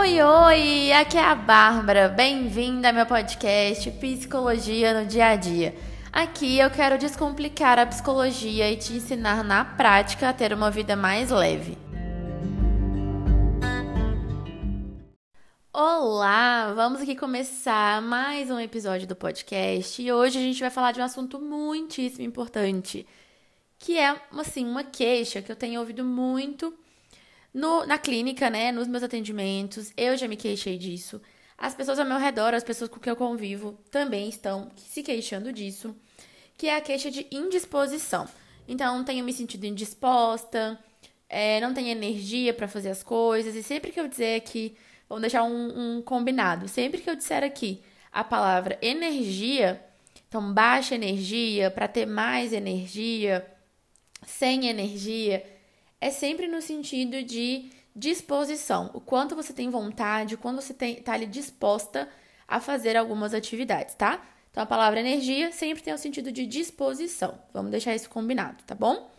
Oi, oi! Aqui é a Bárbara. Bem-vinda ao meu podcast Psicologia no Dia a Dia. Aqui eu quero descomplicar a psicologia e te ensinar na prática a ter uma vida mais leve. Olá! Vamos aqui começar mais um episódio do podcast e hoje a gente vai falar de um assunto muitíssimo importante, que é assim, uma queixa que eu tenho ouvido muito no, na clínica, né, nos meus atendimentos, eu já me queixei disso. As pessoas ao meu redor, as pessoas com quem eu convivo, também estão se queixando disso, que é a queixa de indisposição. Então, tenho me sentido indisposta, é, não tenho energia para fazer as coisas, e sempre que eu dizer aqui, vamos deixar um, um combinado, sempre que eu disser aqui a palavra energia, então baixa energia, para ter mais energia, sem energia, é sempre no sentido de disposição, o quanto você tem vontade, o quanto você está ali disposta a fazer algumas atividades, tá? Então a palavra energia sempre tem o sentido de disposição. Vamos deixar isso combinado, tá bom?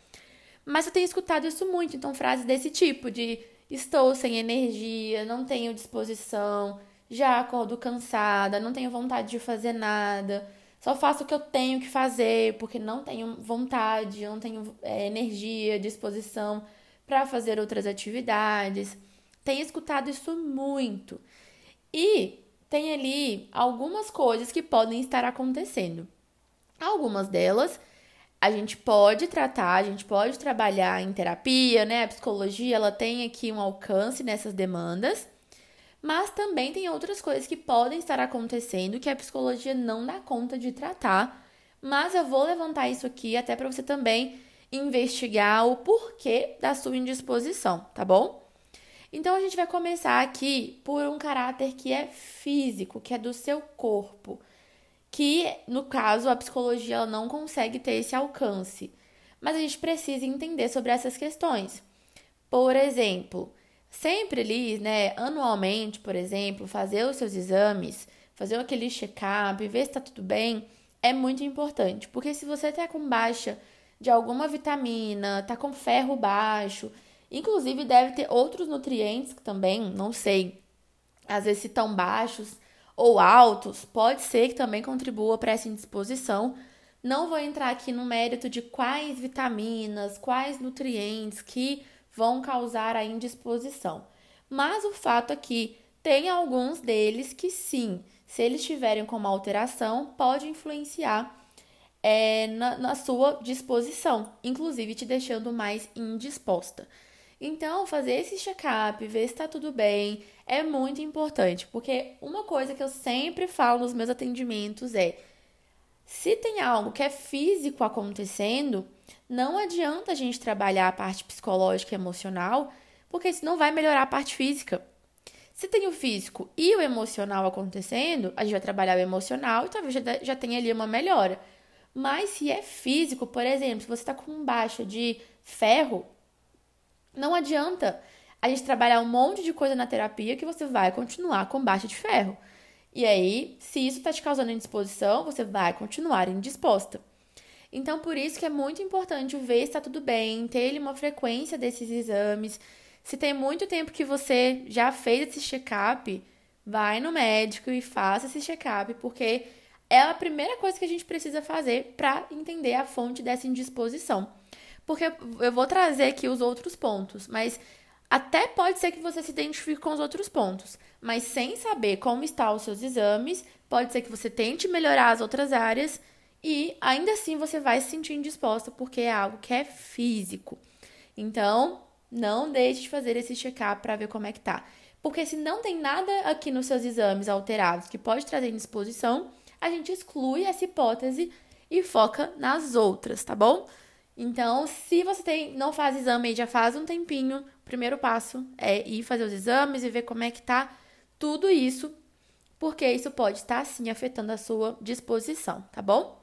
Mas eu tenho escutado isso muito, então frases desse tipo de estou sem energia, não tenho disposição, já acordo cansada, não tenho vontade de fazer nada, só faço o que eu tenho que fazer porque não tenho vontade, não tenho é, energia, disposição para fazer outras atividades. Tenho escutado isso muito. E tem ali algumas coisas que podem estar acontecendo. Algumas delas a gente pode tratar, a gente pode trabalhar em terapia, né? A psicologia, ela tem aqui um alcance nessas demandas. Mas também tem outras coisas que podem estar acontecendo que a psicologia não dá conta de tratar. Mas eu vou levantar isso aqui até para você também investigar o porquê da sua indisposição, tá bom? Então a gente vai começar aqui por um caráter que é físico, que é do seu corpo, que no caso a psicologia não consegue ter esse alcance. Mas a gente precisa entender sobre essas questões. Por exemplo, sempre ali, né, anualmente, por exemplo, fazer os seus exames, fazer aquele check-up, ver se está tudo bem, é muito importante, porque se você está com baixa de alguma vitamina, tá com ferro baixo. Inclusive, deve ter outros nutrientes também, não sei. Às vezes, se estão baixos ou altos, pode ser que também contribua para essa indisposição. Não vou entrar aqui no mérito de quais vitaminas, quais nutrientes que vão causar a indisposição. Mas o fato é que tem alguns deles que sim, se eles tiverem como alteração, pode influenciar é, na, na sua disposição, inclusive te deixando mais indisposta. Então, fazer esse check-up, ver se está tudo bem, é muito importante, porque uma coisa que eu sempre falo nos meus atendimentos é: se tem algo que é físico acontecendo, não adianta a gente trabalhar a parte psicológica e emocional, porque isso não vai melhorar a parte física. Se tem o físico e o emocional acontecendo, a gente vai trabalhar o emocional e talvez já, tenha ali uma melhora. Mas se é físico, por exemplo, se você está com baixa de ferro, não adianta a gente trabalhar um monte de coisa na terapia que você vai continuar com baixa de ferro. E aí, se isso está te causando indisposição, você vai continuar indisposta. Então, por isso que é muito importante ver se está tudo bem, ter uma frequência desses exames. Se tem muito tempo que você já fez esse check-up, vai no médico e faça esse check-up, porque é a primeira coisa que a gente precisa fazer para entender a fonte dessa indisposição. Porque eu vou trazer aqui os outros pontos, mas até pode ser que você se identifique com os outros pontos, mas sem saber como estão os seus exames, pode ser que você tente melhorar as outras áreas e ainda assim você vai se sentir indisposta porque é algo que é físico. Então, não deixe de fazer esse check-up para ver como é que tá. Porque se não tem nada aqui nos seus exames alterados que pode trazer indisposição, a gente exclui essa hipótese e foca nas outras, tá bom? Então, se você tem, não faz exame e já faz um tempinho, o primeiro passo é ir fazer os exames e ver como é que tá tudo isso, porque isso pode estar sim afetando a sua disposição, tá bom?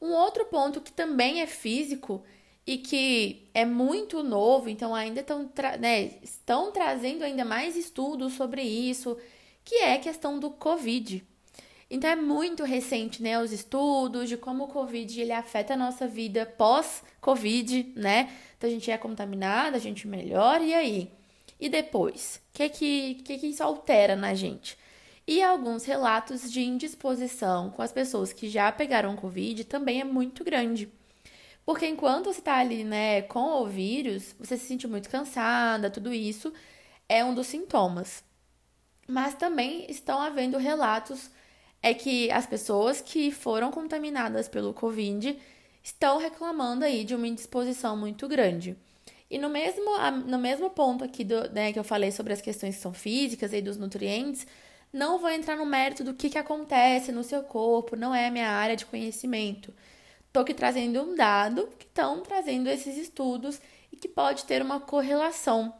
Um outro ponto que também é físico e que é muito novo, então ainda estão, né, estão trazendo ainda mais estudos sobre isso, que é a questão do Covid. Então é muito recente, né, os estudos de como o COVID ele afeta a nossa vida pós-COVID, né? Então a gente é contaminado, a gente melhora e aí? E depois? O que, que, que, que isso altera na gente? E alguns relatos de indisposição com as pessoas que já pegaram Covid também é muito grande. Porque enquanto você está ali, né, com o vírus, você se sente muito cansada, tudo isso é um dos sintomas. Mas também estão havendo relatos é que as pessoas que foram contaminadas pelo Covid estão reclamando aí de uma indisposição muito grande. E no mesmo, no mesmo ponto aqui do, né, que eu falei sobre as questões que são físicas e dos nutrientes, não vou entrar no mérito do que, que acontece no seu corpo, não é a minha área de conhecimento. Estou aqui trazendo um dado que estão trazendo esses estudos e que pode ter uma correlação.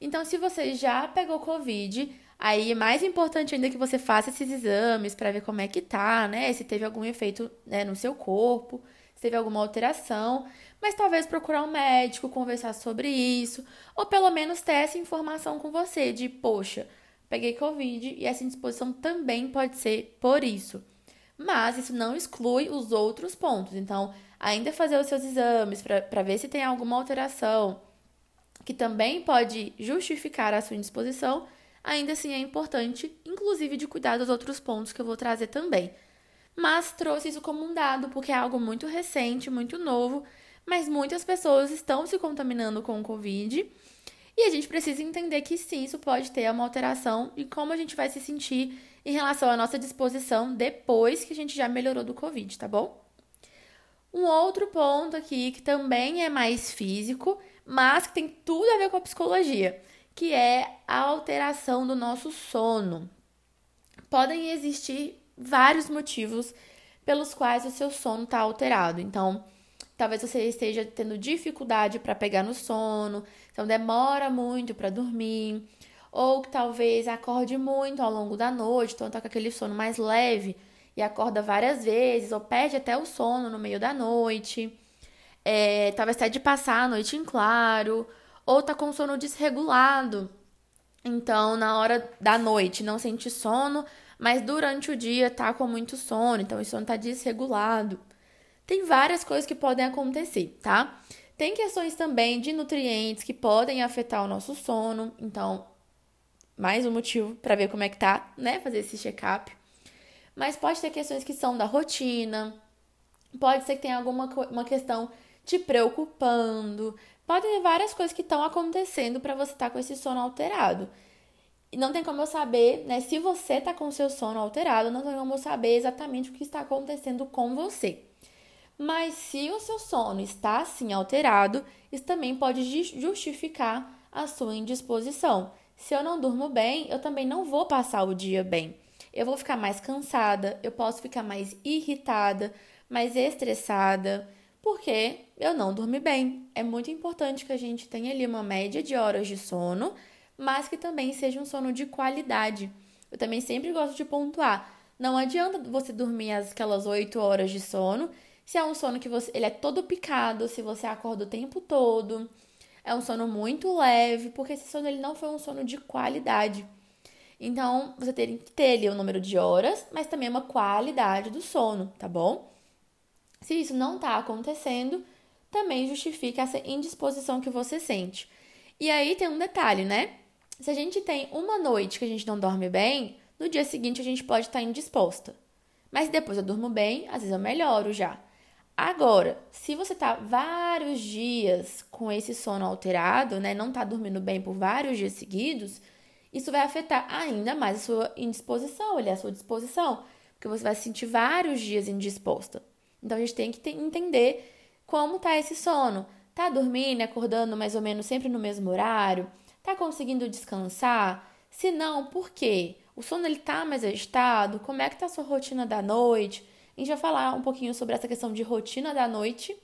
Então, se você já pegou Covid, aí é mais importante ainda que você faça esses exames para ver como é que tá, né? Se teve algum efeito né, no seu corpo, se teve alguma alteração. Mas talvez procurar um médico, conversar sobre isso, ou pelo menos ter essa informação com você de, poxa, peguei Covid e essa indisposição também pode ser por isso. Mas isso não exclui os outros pontos. Então, ainda fazer os seus exames para ver se tem alguma alteração que também pode justificar a sua indisposição, ainda assim é importante, inclusive de cuidar dos outros pontos que eu vou trazer também. Mas trouxe isso como um dado, porque é algo muito recente, muito novo, mas muitas pessoas estão se contaminando com o Covid e a gente precisa entender que sim, isso pode ter uma alteração e como a gente vai se sentir em relação à nossa disposição depois que a gente já melhorou do Covid, tá bom? Um outro ponto aqui que também é mais físico, mas que tem tudo a ver com a psicologia, que é a alteração do nosso sono. Podem existir vários motivos pelos quais o seu sono está alterado. Então, talvez você esteja tendo dificuldade para pegar no sono, então demora muito para dormir, ou que talvez acorde muito ao longo da noite, então tá com aquele sono mais leve e acorda várias vezes, ou perde até o sono no meio da noite. É, talvez até de passar a noite em claro, ou tá com sono desregulado. Então, na hora da noite não sente sono, mas durante o dia tá com muito sono, então o sono tá desregulado. Tem várias coisas que podem acontecer, tá? Tem questões também de nutrientes que podem afetar o nosso sono, então mais um motivo para ver como é que tá, né? Fazer esse check-up. Mas pode ter questões que são da rotina, pode ser que tenha alguma uma questão te preocupando, pode ter várias coisas que estão acontecendo para você estar tá com esse sono alterado. E não tem como eu saber, né? Se você tá com seu sono alterado, não tem como eu saber exatamente o que está acontecendo com você. Mas se o seu sono está assim alterado, isso também pode justificar a sua indisposição. Se eu não durmo bem, eu também não vou passar o dia bem. Eu vou ficar mais cansada, eu posso ficar mais irritada, mais estressada, porque eu não dormi bem. É muito importante que a gente tenha ali uma média de horas de sono, mas que também seja um sono de qualidade. Eu também sempre gosto de pontuar. Não adianta você dormir aquelas 8 horas de sono se é um sono que você, ele é todo picado, se você acorda o tempo todo. É um sono muito leve, porque esse sono ele não foi um sono de qualidade. Então, você tem que ter ali o número de horas, mas também uma qualidade do sono, tá bom? Se isso não tá acontecendo, também justifica essa indisposição que você sente. E aí tem um detalhe, né? Se a gente tem uma noite que a gente não dorme bem, no dia seguinte a gente pode estar indisposta. Mas depois eu durmo bem, às vezes eu melhoro já. Agora, se você tá vários dias com esse sono alterado, né, não tá dormindo bem por vários dias seguidos, isso vai afetar ainda mais a sua indisposição, a sua disposição, porque você vai se sentir vários dias indisposta. Então a gente tem que entender como tá esse sono. Tá dormindo, acordando mais ou menos sempre no mesmo horário? Tá conseguindo descansar? Se não, por quê? O sono ele tá mais agitado? Como é que tá a sua rotina da noite? A gente vai falar um pouquinho sobre essa questão de rotina da noite,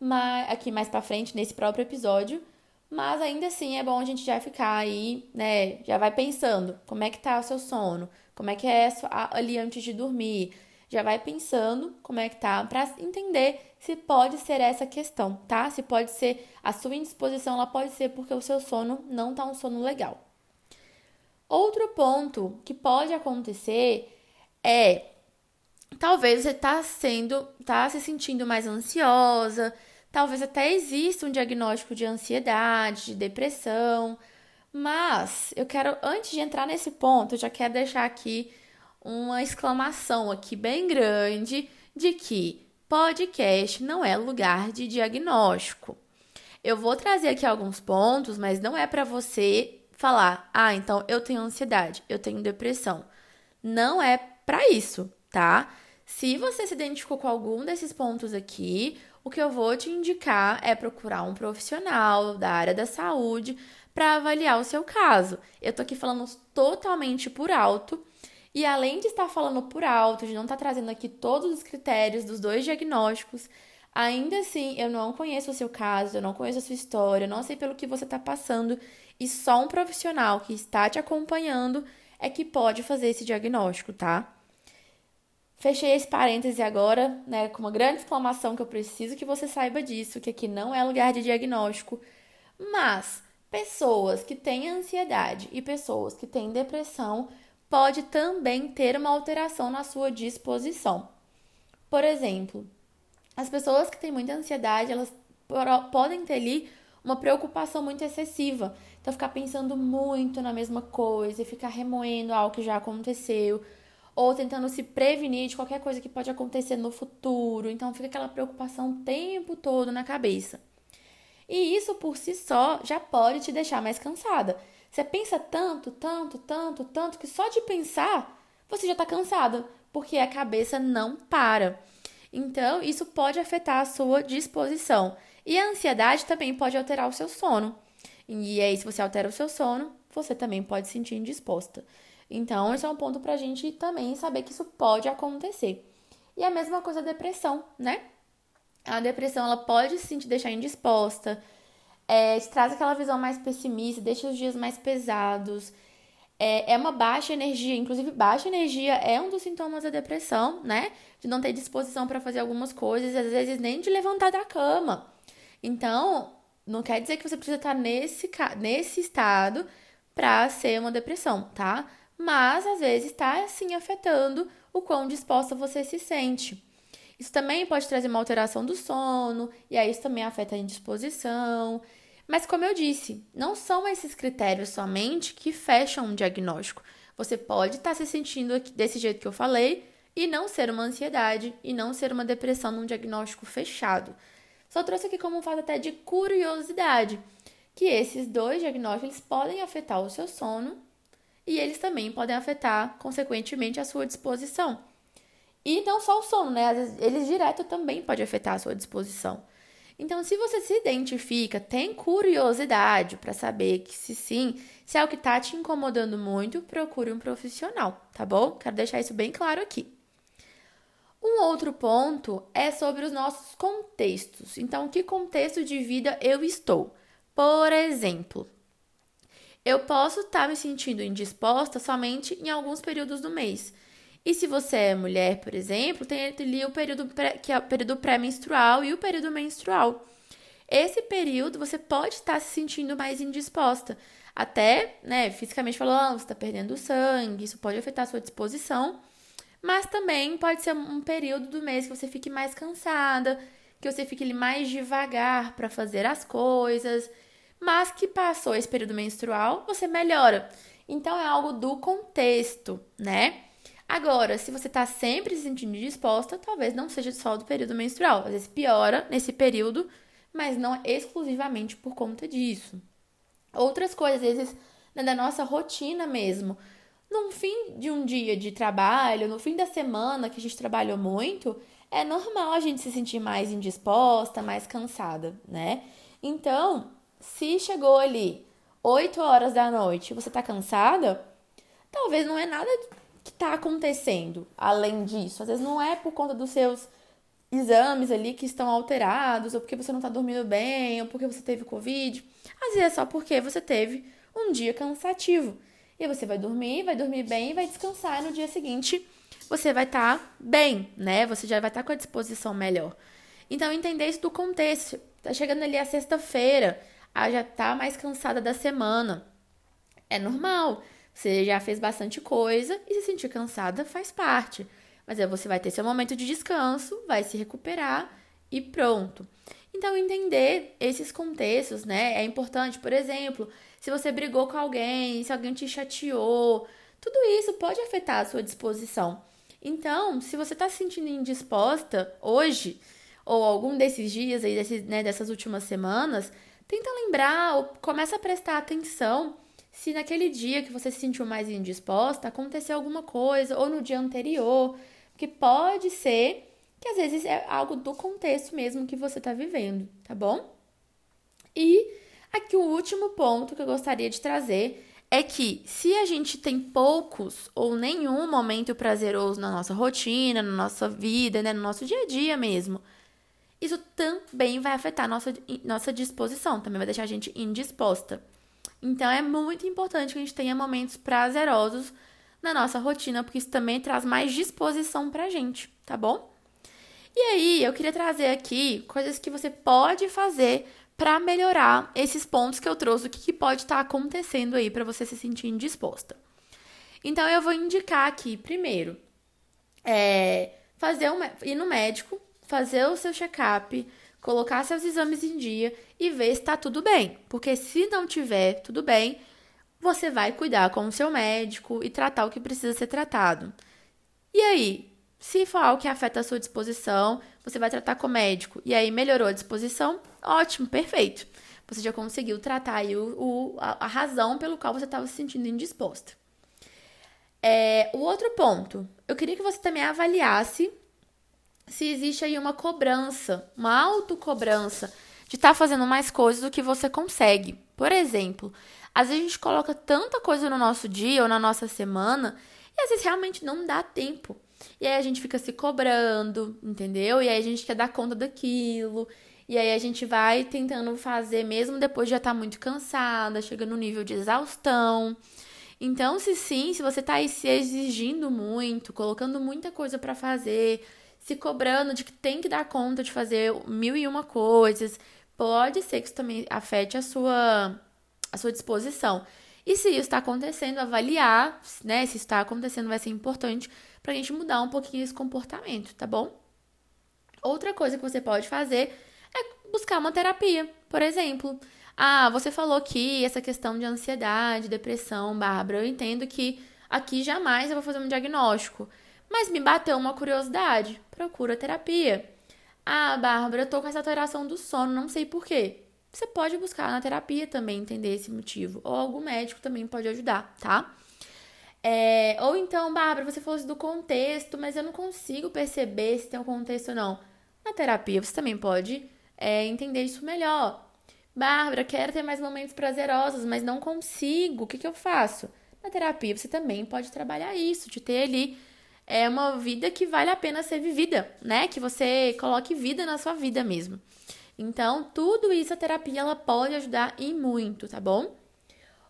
mas aqui mais para frente nesse próprio episódio. Mas ainda assim é bom a gente já ficar aí, né? Já vai pensando como é que tá o seu sono, como é que é ali antes de dormir. Já vai pensando como é que tá para entender se pode ser essa questão, tá? Se pode ser a sua indisposição, ela pode ser porque o seu sono não tá um sono legal. Outro ponto que pode acontecer é talvez você está sendo, tá se sentindo mais ansiosa, talvez até exista um diagnóstico de ansiedade, de depressão, Mas eu quero, antes de entrar nesse ponto, eu já quero deixar aqui uma exclamação aqui bem grande de que podcast não é lugar de diagnóstico. Eu vou trazer aqui alguns pontos, mas não é para você falar: "Ah, então eu tenho ansiedade, eu tenho depressão". Não é para isso, tá? Se você se identificou com algum desses pontos aqui, o que eu vou te indicar é procurar um profissional da área da saúde para avaliar o seu caso. Eu tô aqui falando totalmente por alto. E além de estar falando por alto, de não estar trazendo aqui todos os critérios dos dois diagnósticos, ainda assim eu não conheço o seu caso, eu não conheço a sua história, eu não sei pelo que você está passando, e só um profissional que está te acompanhando é que pode fazer esse diagnóstico, tá? Fechei esse parêntese agora, né, com uma grande exclamação que eu preciso que você saiba disso, que aqui não é lugar de diagnóstico, mas Pessoas que têm ansiedade e pessoas que têm depressão pode também ter uma alteração na sua disposição. Por exemplo, as pessoas que têm muita ansiedade, elas podem ter ali uma preocupação muito excessiva. Então, ficar pensando muito na mesma coisa, ficar remoendo algo que já aconteceu, ou tentando se prevenir de qualquer coisa que pode acontecer no futuro. Então, fica aquela preocupação o tempo todo na cabeça. E isso por si só já pode te deixar mais cansada. Você pensa tanto, tanto, tanto, tanto, que só de pensar você já está cansada, porque a cabeça não para. Então, isso pode afetar a sua disposição. E a ansiedade também pode alterar o seu sono. E aí, se você altera o seu sono, você também pode se sentir indisposta. Então, esse é um ponto para a gente também saber que isso pode acontecer. E a mesma coisa a depressão, né? A depressão ela pode sim te deixar indisposta, é, te traz aquela visão mais pessimista, deixa os dias mais pesados. É, é uma baixa energia, inclusive baixa energia é um dos sintomas da depressão, né? De não ter disposição para fazer algumas coisas, às vezes nem de levantar da cama. Então, não quer dizer que você precisa estar nesse, nesse estado para ser uma depressão, tá? Mas às vezes está assim afetando o quão disposta você se sente. Isso também pode trazer uma alteração do sono, e aí isso também afeta a indisposição. Mas, como eu disse, não são esses critérios somente que fecham um diagnóstico. Você pode estar se sentindo desse jeito que eu falei e não ser uma ansiedade e não ser uma depressão num diagnóstico fechado. Só trouxe aqui como um fato até de curiosidade, que esses dois diagnósticos podem afetar o seu sono e eles também podem afetar, consequentemente, a sua disposição. E não só o sono, né? Eles direto também pode afetar a sua disposição. Então, se você se identifica, tem curiosidade para saber que se sim, se é o que está te incomodando muito, procure um profissional, tá bom? Quero deixar isso bem claro aqui. Um outro ponto é sobre os nossos contextos. Então, que contexto de vida eu estou? Por exemplo, eu posso estar tá me sentindo indisposta somente em alguns períodos do mês. E se você é mulher, por exemplo, tem ali o período pré, que é o período pré-menstrual e o período menstrual. Esse período você pode estar se sentindo mais indisposta. Até, né, fisicamente falando, você está perdendo sangue, isso pode afetar a sua disposição. Mas também pode ser um período do mês que você fique mais cansada, que você fique mais devagar para fazer as coisas. Mas que passou esse período menstrual, você melhora. Então é algo do contexto, né? Agora, se você está sempre se sentindo disposta, talvez não seja só do período menstrual. Às vezes piora nesse período, mas não exclusivamente por conta disso. Outras coisas, às vezes, né, da nossa rotina mesmo. No fim de um dia de trabalho, no fim da semana que a gente trabalhou muito, é normal a gente se sentir mais indisposta, mais cansada, né? Então, se chegou ali 8 horas da noite e você tá cansada, talvez não é nada que está acontecendo além disso. Às vezes não é por conta dos seus exames ali que estão alterados, ou porque você não está dormindo bem, ou porque você teve Covid. Às vezes é só porque você teve um dia cansativo. E você vai dormir, vai dormir bem, vai descansar e no dia seguinte você vai estar tá bem, né? Você já vai estar tá com a disposição melhor. Então, entender isso do contexto. Tá chegando ali a sexta-feira, ah, já tá mais cansada da semana. É normal. Você já fez bastante coisa e se sentir cansada faz parte. Mas aí você vai ter seu momento de descanso, vai se recuperar e pronto. Então, entender esses contextos, né, é importante. Por exemplo, se você brigou com alguém, se alguém te chateou, tudo isso pode afetar a sua disposição. Então, se você está se sentindo indisposta hoje, ou algum desses dias aí, desses, né, dessas últimas semanas, tenta lembrar ou começa a prestar atenção se naquele dia que você se sentiu mais indisposta aconteceu alguma coisa, ou no dia anterior, que pode ser que às vezes é algo do contexto mesmo que você está vivendo, tá bom? E aqui o último ponto que eu gostaria de trazer é que se a gente tem poucos ou nenhum momento prazeroso na nossa rotina, na nossa vida, né, no nosso dia a dia mesmo, isso também vai afetar nossa, nossa disposição, também vai deixar a gente indisposta. Então é muito importante que a gente tenha momentos prazerosos na nossa rotina, porque isso também traz mais disposição pra gente, tá bom? E aí, eu queria trazer aqui coisas que você pode fazer para melhorar esses pontos que eu trouxe, o que, que pode estar tá acontecendo aí para você se sentir indisposta. Então, eu vou indicar aqui, primeiro, é, fazer um, ir no médico, fazer o seu check-up, colocar seus exames em dia e ver se está tudo bem. Porque se não tiver tudo bem, você vai cuidar com o seu médico e tratar o que precisa ser tratado. E aí, se for algo que afeta a sua disposição, você vai tratar com o médico. E aí melhorou a disposição, ótimo, perfeito. Você já conseguiu tratar aí o, o a, a, razão pelo qual você estava se sentindo indisposta. É, o outro ponto, eu queria que você também avaliasse se existe aí uma cobrança, uma autocobrança de estar tá fazendo mais coisas do que você consegue. Por exemplo, às vezes a gente coloca tanta coisa no nosso dia ou na nossa semana e às vezes realmente não dá tempo. E aí a gente fica se cobrando, entendeu? E aí a gente quer dar conta daquilo. E aí a gente vai tentando fazer mesmo depois de já estar tá muito cansada, chega no nível de exaustão. Então, se sim, se você tá aí se exigindo muito, colocando muita coisa para fazer, se cobrando de que tem que dar conta de fazer mil e uma coisas, pode ser que isso também afete a sua a sua disposição. E se isso está acontecendo, avaliar, né? Se está acontecendo, vai ser importante para a gente mudar um pouquinho esse comportamento, tá bom? Outra coisa que você pode fazer é buscar uma terapia, por exemplo. Ah, você falou que essa questão de ansiedade, depressão, Bárbara, eu entendo que aqui jamais eu vou fazer um diagnóstico, mas me bateu uma curiosidade, procura terapia. Ah, Bárbara, eu tô com essa alteração do sono, não sei por quê. Você pode buscar na terapia também entender esse motivo, ou algum médico também pode ajudar, tá? É, ou então, Bárbara, você falou do contexto, mas eu não consigo perceber se tem um contexto ou não. Na terapia, você também pode é, entender isso melhor. Bárbara, quero ter mais momentos prazerosos, mas não consigo. O que, que eu faço? Na terapia, você também pode trabalhar isso, de ter ali é, uma vida que vale a pena ser vivida, né? Que você coloque vida na sua vida mesmo. Então, tudo isso a terapia ela pode ajudar e muito, tá bom?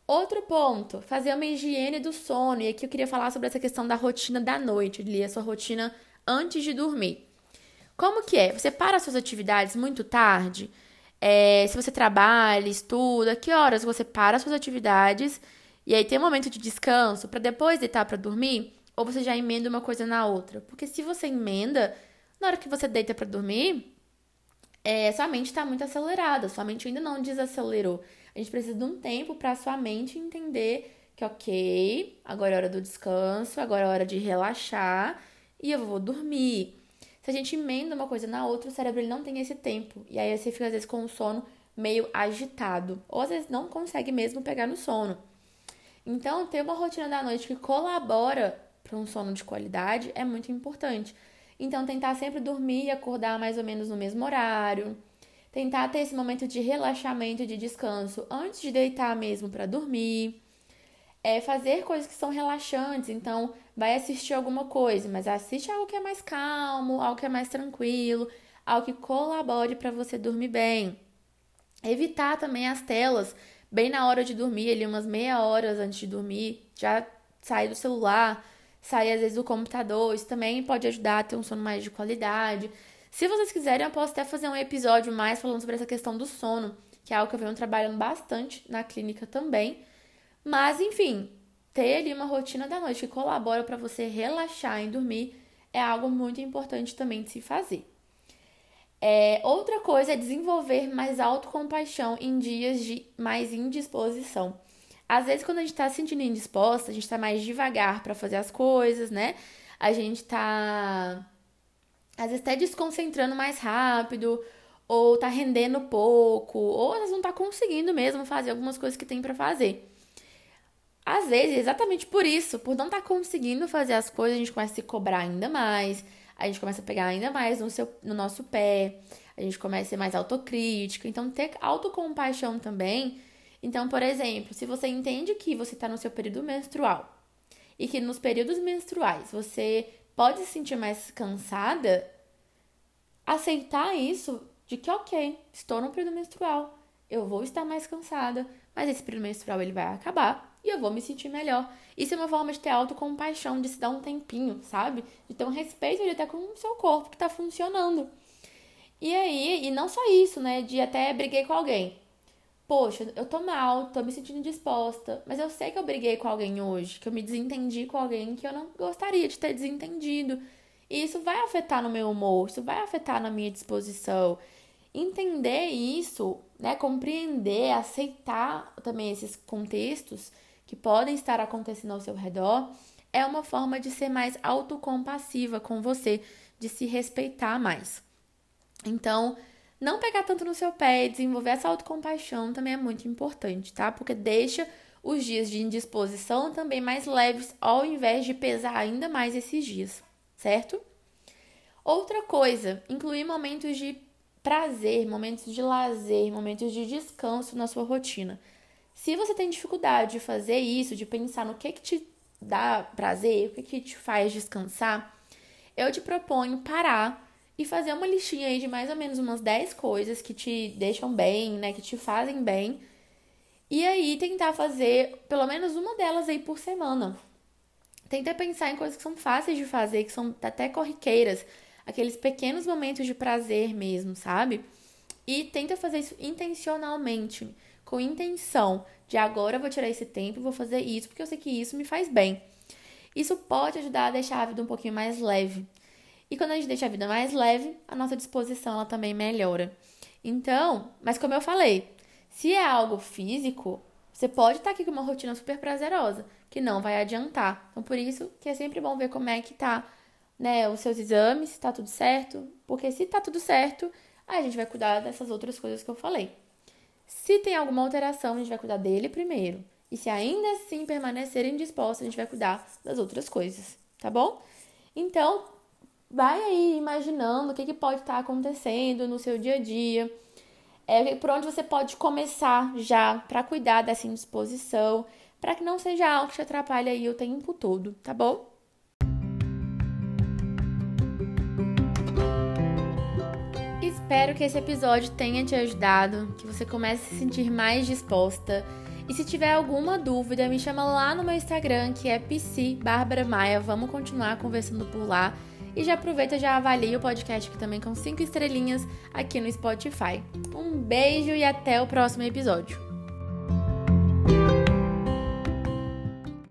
Outro ponto, fazer uma higiene do sono. E aqui eu queria falar sobre essa questão da rotina da noite, a sua rotina antes de dormir. Como que é? Você para suas atividades muito tarde? É, se você trabalha, estuda, que horas você para suas atividades e aí tem um momento de descanso para depois deitar para dormir? Ou você já emenda uma coisa na outra? Porque se você emenda, na hora que você deita para dormir, é, sua mente está muito acelerada, sua mente ainda não desacelerou. A gente precisa de um tempo para sua mente entender que, ok, agora é hora do descanso, agora é hora de relaxar e eu vou dormir. Se a gente emenda uma coisa na outra, o cérebro ele não tem esse tempo. E aí você fica, às vezes, com o sono meio agitado. Ou às vezes não consegue mesmo pegar no sono. Então, ter uma rotina da noite que colabora para um sono de qualidade é muito importante. Então, tentar sempre dormir e acordar mais ou menos no mesmo horário tentar ter esse momento de relaxamento, de descanso antes de deitar mesmo para dormir. É fazer coisas que são relaxantes, então vai assistir alguma coisa, mas assiste algo que é mais calmo, algo que é mais tranquilo, algo que colabore para você dormir bem. Evitar também as telas bem na hora de dormir, ali umas meia horas antes de dormir, já sair do celular, sair às vezes do computador, isso também pode ajudar a ter um sono mais de qualidade. Se vocês quiserem, eu posso até fazer um episódio mais falando sobre essa questão do sono, que é algo que eu venho trabalhando bastante na clínica também. Mas, enfim, ter ali uma rotina da noite que colabora para você relaxar e dormir é algo muito importante também de se fazer. É, outra coisa é desenvolver mais autocompaixão em dias de mais indisposição. Às vezes, quando a gente tá se sentindo indisposta, a gente tá mais devagar para fazer as coisas, né? A gente tá, às vezes, até desconcentrando mais rápido, ou tá rendendo pouco, ou vezes não tá conseguindo mesmo fazer algumas coisas que tem para fazer. Às vezes, exatamente por isso, por não estar tá conseguindo fazer as coisas, a gente começa a se cobrar ainda mais, a gente começa a pegar ainda mais no, seu, no nosso pé, a gente começa a ser mais autocrítico. Então, ter autocompaixão também. Então, por exemplo, se você entende que você está no seu período menstrual e que nos períodos menstruais você pode se sentir mais cansada, aceitar isso de que, ok, estou no período menstrual, eu vou estar mais cansada, mas esse período menstrual ele vai acabar e eu vou me sentir melhor. Isso é uma forma de ter autocompaixão, de se dar um tempinho, sabe? De ter um respeito de até com o seu corpo que tá funcionando. E aí, e não só isso, né? De até briguei com alguém. Poxa, eu tô mal, tô me sentindo disposta, mas eu sei que eu briguei com alguém hoje, que eu me desentendi com alguém que eu não gostaria de ter desentendido. E isso vai afetar no meu humor, isso vai afetar na minha disposição. Entender isso, né, compreender, aceitar também esses contextos que podem estar acontecendo ao seu redor, é uma forma de ser mais autocompassiva com você, de se respeitar mais. Então, não pegar tanto no seu pé e desenvolver essa autocompaixão também é muito importante, tá? Porque deixa os dias de indisposição também mais leves, ao invés de pesar ainda mais esses dias, certo? Outra coisa, incluir momentos de prazer, momentos de lazer, momentos de descanso na sua rotina. Se você tem dificuldade de fazer isso, de pensar no que, que te dá prazer, o que, que te faz descansar, eu te proponho parar e fazer uma listinha aí de mais ou menos umas 10 coisas que te deixam bem, né, que te fazem bem. E aí tentar fazer pelo menos uma delas aí por semana. Tenta pensar em coisas que são fáceis de fazer, que são até corriqueiras, aqueles pequenos momentos de prazer mesmo, sabe? E tenta fazer isso intencionalmente com intenção de agora eu vou tirar esse tempo e vou fazer isso porque eu sei que isso me faz bem. Isso pode ajudar a deixar a vida um pouquinho mais leve. E quando a gente deixa a vida mais leve, a nossa disposição ela também melhora. Então, mas como eu falei, se é algo físico, você pode estar aqui com uma rotina super prazerosa, que não vai adiantar. Então, por isso que é sempre bom ver como é que tá, né, os seus exames, se tá tudo certo, porque se tá tudo certo, a gente vai cuidar dessas outras coisas que eu falei. Se tem alguma alteração, a gente vai cuidar dele primeiro. E se ainda assim permanecer indisposto, a gente vai cuidar das outras coisas, tá bom? Então, vai aí imaginando o que, que pode estar acontecendo no seu dia a dia. É, por onde você pode começar já para cuidar dessa indisposição, para que não seja algo que te atrapalhe aí o tempo todo, tá bom? Espero que esse episódio tenha te ajudado, que você comece a se sentir mais disposta. E se tiver alguma dúvida, me chama lá no meu Instagram, que é PC Bárbara Maia. Vamos continuar conversando por lá. E já aproveita já avalia o podcast aqui também com 5 estrelinhas aqui no Spotify. Um beijo e até o próximo episódio.